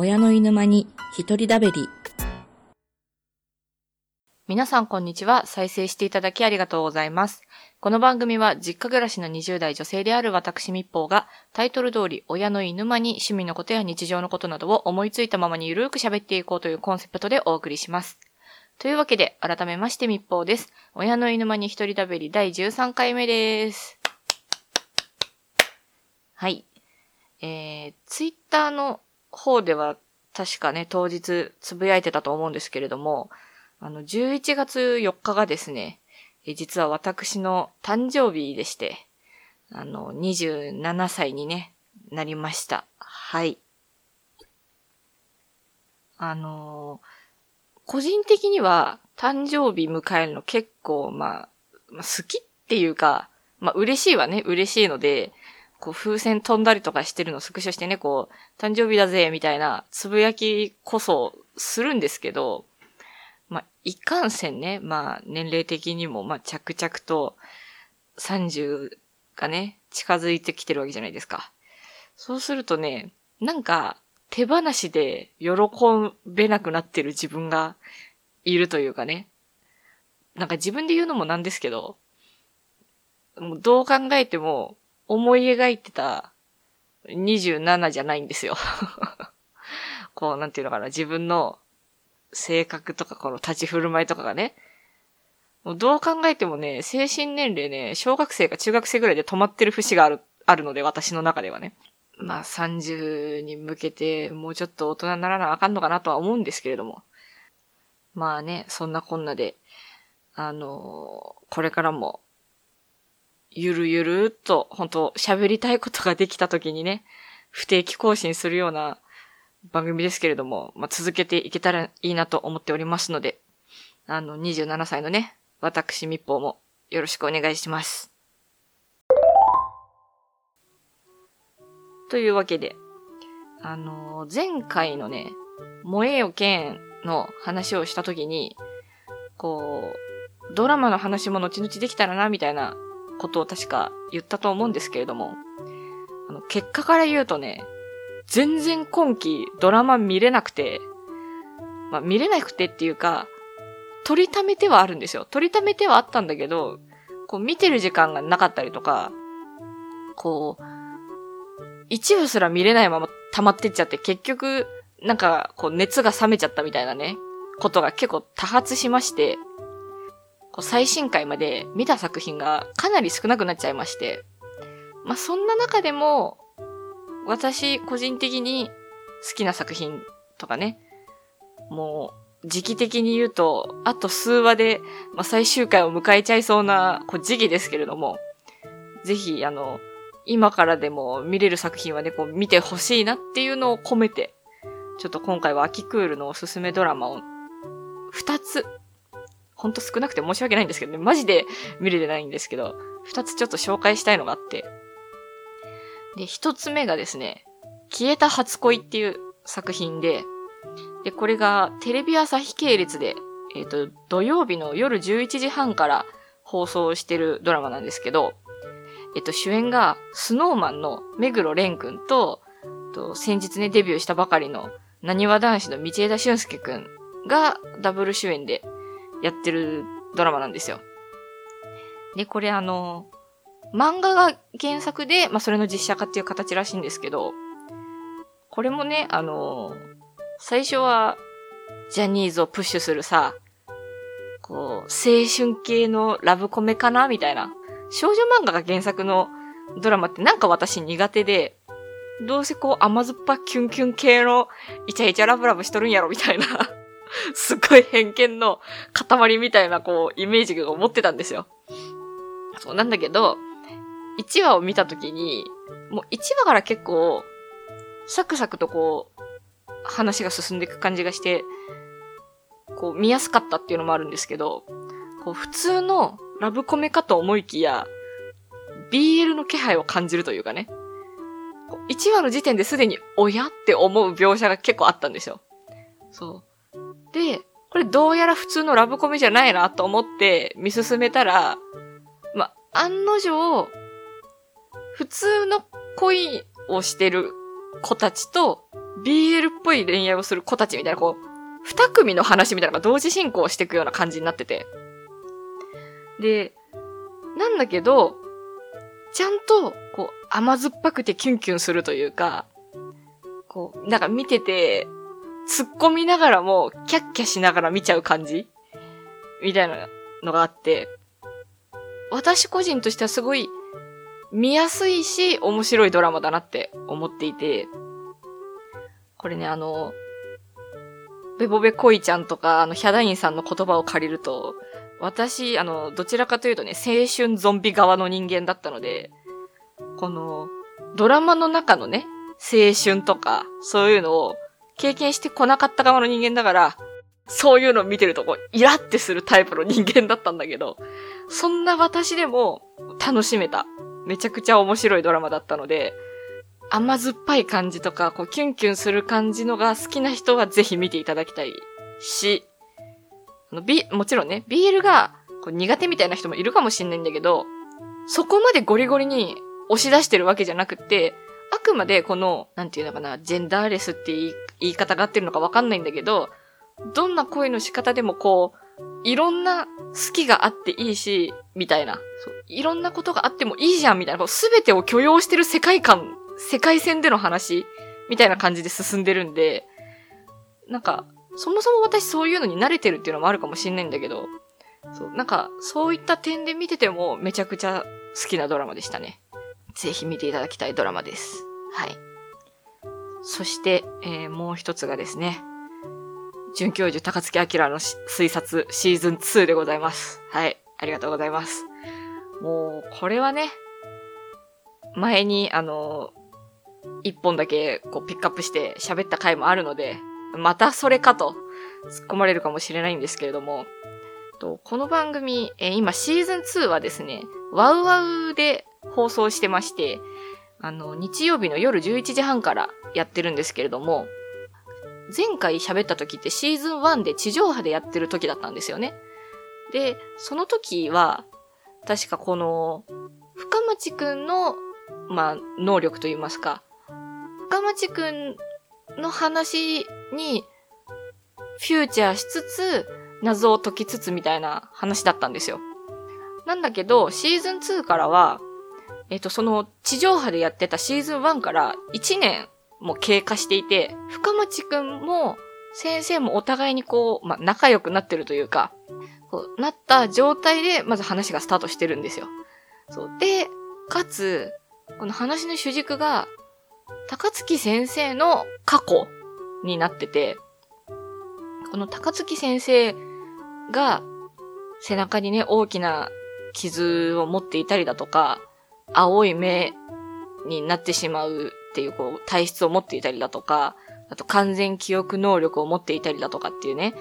親の犬間に一人だべり。皆さんこんにちは。再生していただきありがとうございます。この番組は実家暮らしの20代女性である私密報がタイトル通り親の犬間に趣味のことや日常のことなどを思いついたままにゆるーく喋っていこうというコンセプトでお送りします。というわけで改めまして密報です。親の犬間に一人だべり第13回目です。はい。えー、ツイッターの方では確かね、当日つぶやいてたと思うんですけれども、あの、11月4日がですね、実は私の誕生日でして、あの、27歳にね、なりました。はい。あの個人的には誕生日迎えるの結構、まあ、まあ、好きっていうか、まあ嬉しいはね、嬉しいので、こう風船飛んだりとかしてるのをスクショしてね、こう、誕生日だぜ、みたいなつぶやきこそするんですけど、まあ、いかんせんね、まあ、年齢的にも、まあ、着々と30がね、近づいてきてるわけじゃないですか。そうするとね、なんか、手放しで喜べなくなってる自分がいるというかね。なんか自分で言うのもなんですけど、もうどう考えても思い描いてた27じゃないんですよ。こう、なんていうのかな、自分の性格とかこの立ち振る舞いとかがね、もうどう考えてもね、精神年齢ね、小学生か中学生ぐらいで止まってる節がある、あるので、私の中ではね。まあ30に向けてもうちょっと大人にならなあかんのかなとは思うんですけれども。まあね、そんなこんなで、あのこれからも、ゆるゆるっと、本当喋りたいことができた時にね、不定期更新するような番組ですけれども、まあ、続けていけたらいいなと思っておりますので、あの、27歳のね、私密報もよろしくお願いします。というわけで、あの前回のね、燃えよ剣の話をしたときに、こう、ドラマの話も後々できたらな、みたいなことを確か言ったと思うんですけれども、あの、結果から言うとね、全然今期ドラマ見れなくて、まあ見れなくてっていうか、取りためてはあるんですよ。取りためてはあったんだけど、こう見てる時間がなかったりとか、こう、一話すら見れないまま溜まってっちゃって結局、なんかこう熱が冷めちゃったみたいなね、ことが結構多発しまして、こう最新回まで見た作品がかなり少なくなっちゃいまして、まあそんな中でも、私個人的に好きな作品とかね、もう時期的に言うと、あと数話で、まあ、最終回を迎えちゃいそうなこう時期ですけれども、ぜひあの、今からでも見れる作品はね、こう見てほしいなっていうのを込めて、ちょっと今回は秋クールのおすすめドラマを2つ、ほんと少なくて申し訳ないんですけどね、マジで見れてないんですけど、2つちょっと紹介したいのがあって、で、一つ目がですね、消えた初恋っていう作品で、で、これがテレビ朝日系列で、えっ、と、土曜日の夜11時半から放送してるドラマなんですけど、えっと、主演が、スノーマンの目黒蓮くんと、と先日ね、デビューしたばかりの、なにわ男子の道枝俊介くんがダブル主演でやってるドラマなんですよ。で、これあの、漫画が原作で、まあ、それの実写化っていう形らしいんですけど、これもね、あの、最初は、ジャニーズをプッシュするさ、こう、青春系のラブコメかなみたいな。少女漫画が原作のドラマってなんか私苦手で、どうせこう甘酸っぱキュンキュン系のイチャイチャラブラブしとるんやろみたいな、すっごい偏見の塊みたいなこうイメージを持ってたんですよ。そうなんだけど、1話を見たときに、もう1話から結構、サクサクとこう、話が進んでいく感じがして、こう見やすかったっていうのもあるんですけど、こう普通のラブコメかと思いきや、BL の気配を感じるというかね。1話の時点ですでに親って思う描写が結構あったんですよ。そう。で、これどうやら普通のラブコメじゃないなと思って見進めたら、ま、案の定、普通の恋をしてる子たちと BL っぽい恋愛をする子たちみたいな、こう、二組の話みたいなのが同時進行していくような感じになってて。で、なんだけど、ちゃんと、こう、甘酸っぱくてキュンキュンするというか、こう、なんか見てて、突っ込みながらも、キャッキャしながら見ちゃう感じ？みたいなのがあって、私個人としてはすごい見やすいし、面白いドラマだなって思っていて、これね、あの、ベボベコイちゃんとか、あの、ヒャダインさんの言葉を借りると、私、あの、どちらかというとね、青春ゾンビ側の人間だったので、この、ドラマの中のね、青春とか、そういうのを経験してこなかった側の人間だから、そういうのを見てるとこう、イラってするタイプの人間だったんだけど、そんな私でも楽しめた。めちゃくちゃ面白いドラマだったので、甘酸っぱい感じとか、こう、キュンキュンする感じのが好きな人はぜひ見ていただきたいし、あの、B、もちろんね、BL がこう苦手みたいな人もいるかもしんないんだけど、そこまでゴリゴリに押し出してるわけじゃなくて、あくまでこの、なんていうのかな、ジェンダーレスって言い言い方が合ってるのかわかんないんだけど、どんな恋の仕方でもこう、いろんな好きがあっていいし、みたいな。そういろんなことがあってもいいじゃん、みたいな。すべてを許容してる世界観、世界線での話、みたいな感じで進んでるんで、なんか、そもそも私そういうのに慣れてるっていうのもあるかもしんないんだけど、そう、なんか、そういった点で見ててもめちゃくちゃ好きなドラマでしたね。ぜひ見ていただきたいドラマです。はい。そして、えー、もう一つがですね、准教授高月明の推察シーズン2でございます。はい。ありがとうございます。もう、これはね、前に、あの、一本だけこうピックアップして喋った回もあるので、またそれかと突っ込まれるかもしれないんですけれども、とこの番組、えー、今シーズン2はですね、ワウワウで放送してまして、あの、日曜日の夜11時半からやってるんですけれども、前回喋った時ってシーズン1で地上波でやってる時だったんですよね。で、その時は、確かこの、深町くんの、まあ、能力といいますか、深町くんの話に、フューチャーしつつ、謎を解きつつみたいな話だったんですよ。なんだけど、シーズン2からは、えっ、と、その地上波でやってたシーズン1から1年も経過していて、深町くんも先生もお互いにこう、まあ、仲良くなってるというか、こうなった状態で、まず話がスタートしてるんですよ。そう。で、かつ、この話の主軸が、高月先生の過去になってて、この高月先生が背中にね、大きな傷を持っていたりだとか、青い目になってしまうっていうこう体質を持っていたりだとか、あと完全記憶能力を持っていたりだとかっていうね、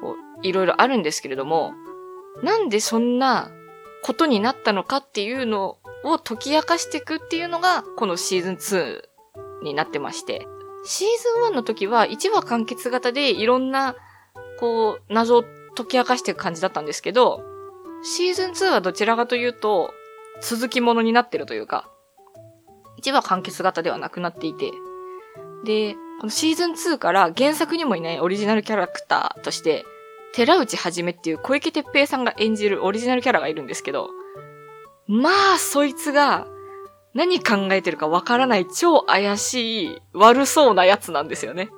こう、いろいろあるんですけれども、なんでそんなことになったのかっていうのを解き明かしていくっていうのが、このシーズン2になってまして、シーズン1の時は1話完結型でいろんな、こう、謎を解き明かしていく感じだったんですけど、シーズン2はどちらかというと、続きものになってるというか、1話完結型ではなくなっていて、で、このシーズン2から原作にもいないオリジナルキャラクターとして、寺内はじめっていう小池徹平さんが演じるオリジナルキャラがいるんですけど、まあ、そいつが何考えてるかわからない超怪しい悪そうなやつなんですよね。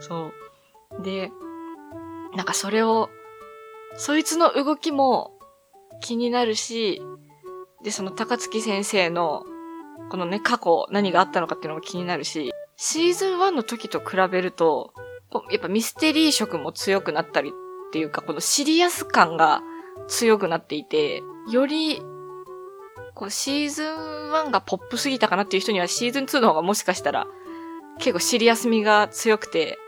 そう。で、なんかそれを、そいつの動きも気になるし、で、その高月先生のこのね、過去何があったのかっていうのも気になるし、シーズン1の時と比べると、やっぱミステリー色も強くなったりっていうか、このシリアス感が強くなっていて、より、こうシーズン1がポップすぎたかなっていう人にはシーズン2の方がもしかしたら結構シリアス味が強くて、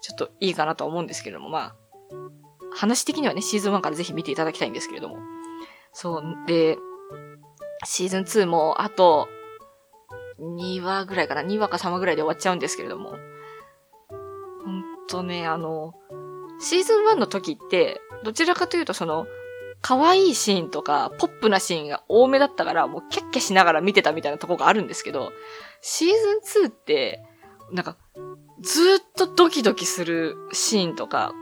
ちょっといいかなと思うんですけれども、まあ、話的にはね、シーズン1からぜひ見ていただきたいんですけれども。そう、で、シーズン2もあと2話ぐらいかな ?2 話か3話ぐらいで終わっちゃうんですけれども。ほんとね、あの、シーズン1の時って、どちらかというとその、可愛いシーンとか、ポップなシーンが多めだったから、もうキャッキャしながら見てたみたいなとこがあるんですけど、シーズン2って、なんか、ずっとドキドキするシーンとか、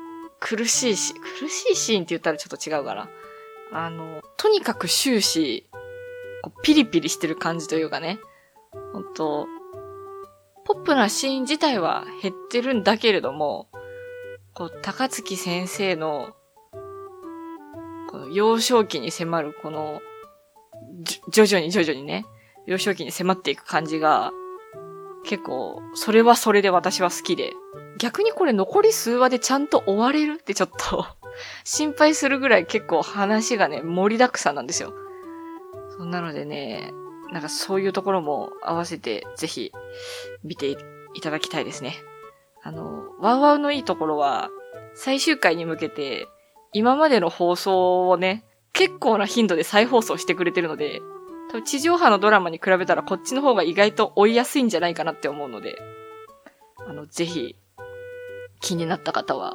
苦しいし、苦しいシーンって言ったらちょっと違うかな。あの、とにかく終始、ピリピリしてる感じというかね、本当ポップなシーン自体は減ってるんだけれども、こう、高月先生の、この幼少期に迫るこの、徐々に徐々にね、幼少期に迫っていく感じが、結構、それはそれで私は好きで、逆にこれ残り数話でちゃんと終われるってちょっと心配するぐらい結構話がね、盛りだくさんなんですよ。そんなのでね、なんかそういうところも合わせてぜひ見ていただきたいですね。あの、ワウワウのいいところは、最終回に向けて、今までの放送をね、結構な頻度で再放送してくれてるので、多分地上波のドラマに比べたらこっちの方が意外と追いやすいんじゃないかなって思うので、あの、ぜひ、気になった方は、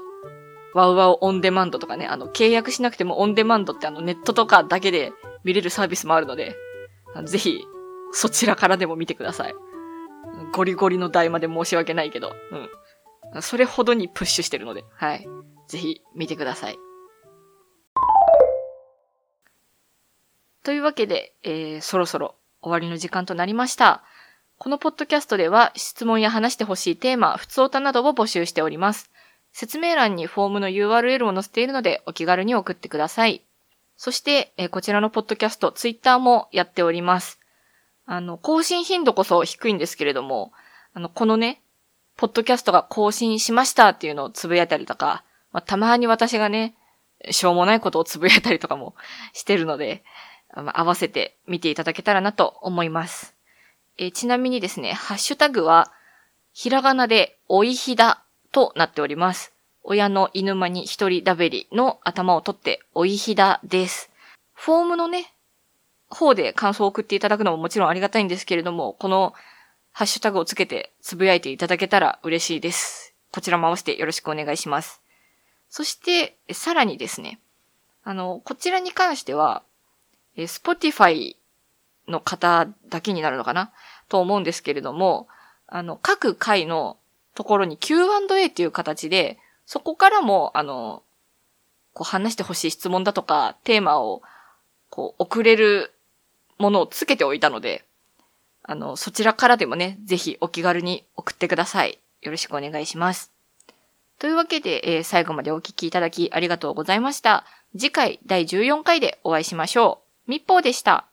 ワウワウオンデマンドとかね、あの、契約しなくてもオンデマンドってあの、ネットとかだけで見れるサービスもあるので、ぜひ、そちらからでも見てください。ゴリゴリの台まで申し訳ないけど、うん。それほどにプッシュしてるので、はい。ぜひ、見てください。というわけで、えー、そろそろ終わりの時間となりました。このポッドキャストでは質問や話してほしいテーマ、普通歌などを募集しております。説明欄にフォームの URL を載せているのでお気軽に送ってください。そして、えー、こちらのポッドキャスト、ツイッターもやっております。あの、更新頻度こそ低いんですけれども、あの、このね、ポッドキャストが更新しましたっていうのをつぶやいたりとか、まあ、たまに私がね、しょうもないことをつぶやいたりとかもしてるので、まあ、合わせて見ていただけたらなと思います。えー、ちなみにですね、ハッシュタグは、ひらがなで、おいひだとなっております。親の犬間に一人ダベリの頭を取って、おいひだです。フォームのね、方で感想を送っていただくのももちろんありがたいんですけれども、このハッシュタグをつけてつぶやいていただけたら嬉しいです。こちらも合わせてよろしくお願いします。そして、さらにですね、あの、こちらに関しては、Spotify の方だけになるのかな？と思うんですけれども、あの、各回のところに Q&A っていう形で、そこからも、あの、こう話してほしい質問だとか、テーマを、こう、送れるものをつけておいたので、あの、そちらからでもね、ぜひお気軽に送ってください。よろしくお願いします。というわけで、えー、最後までお聞きいただきありがとうございました。次回第14回でお会いしましょう。みっぽうでした。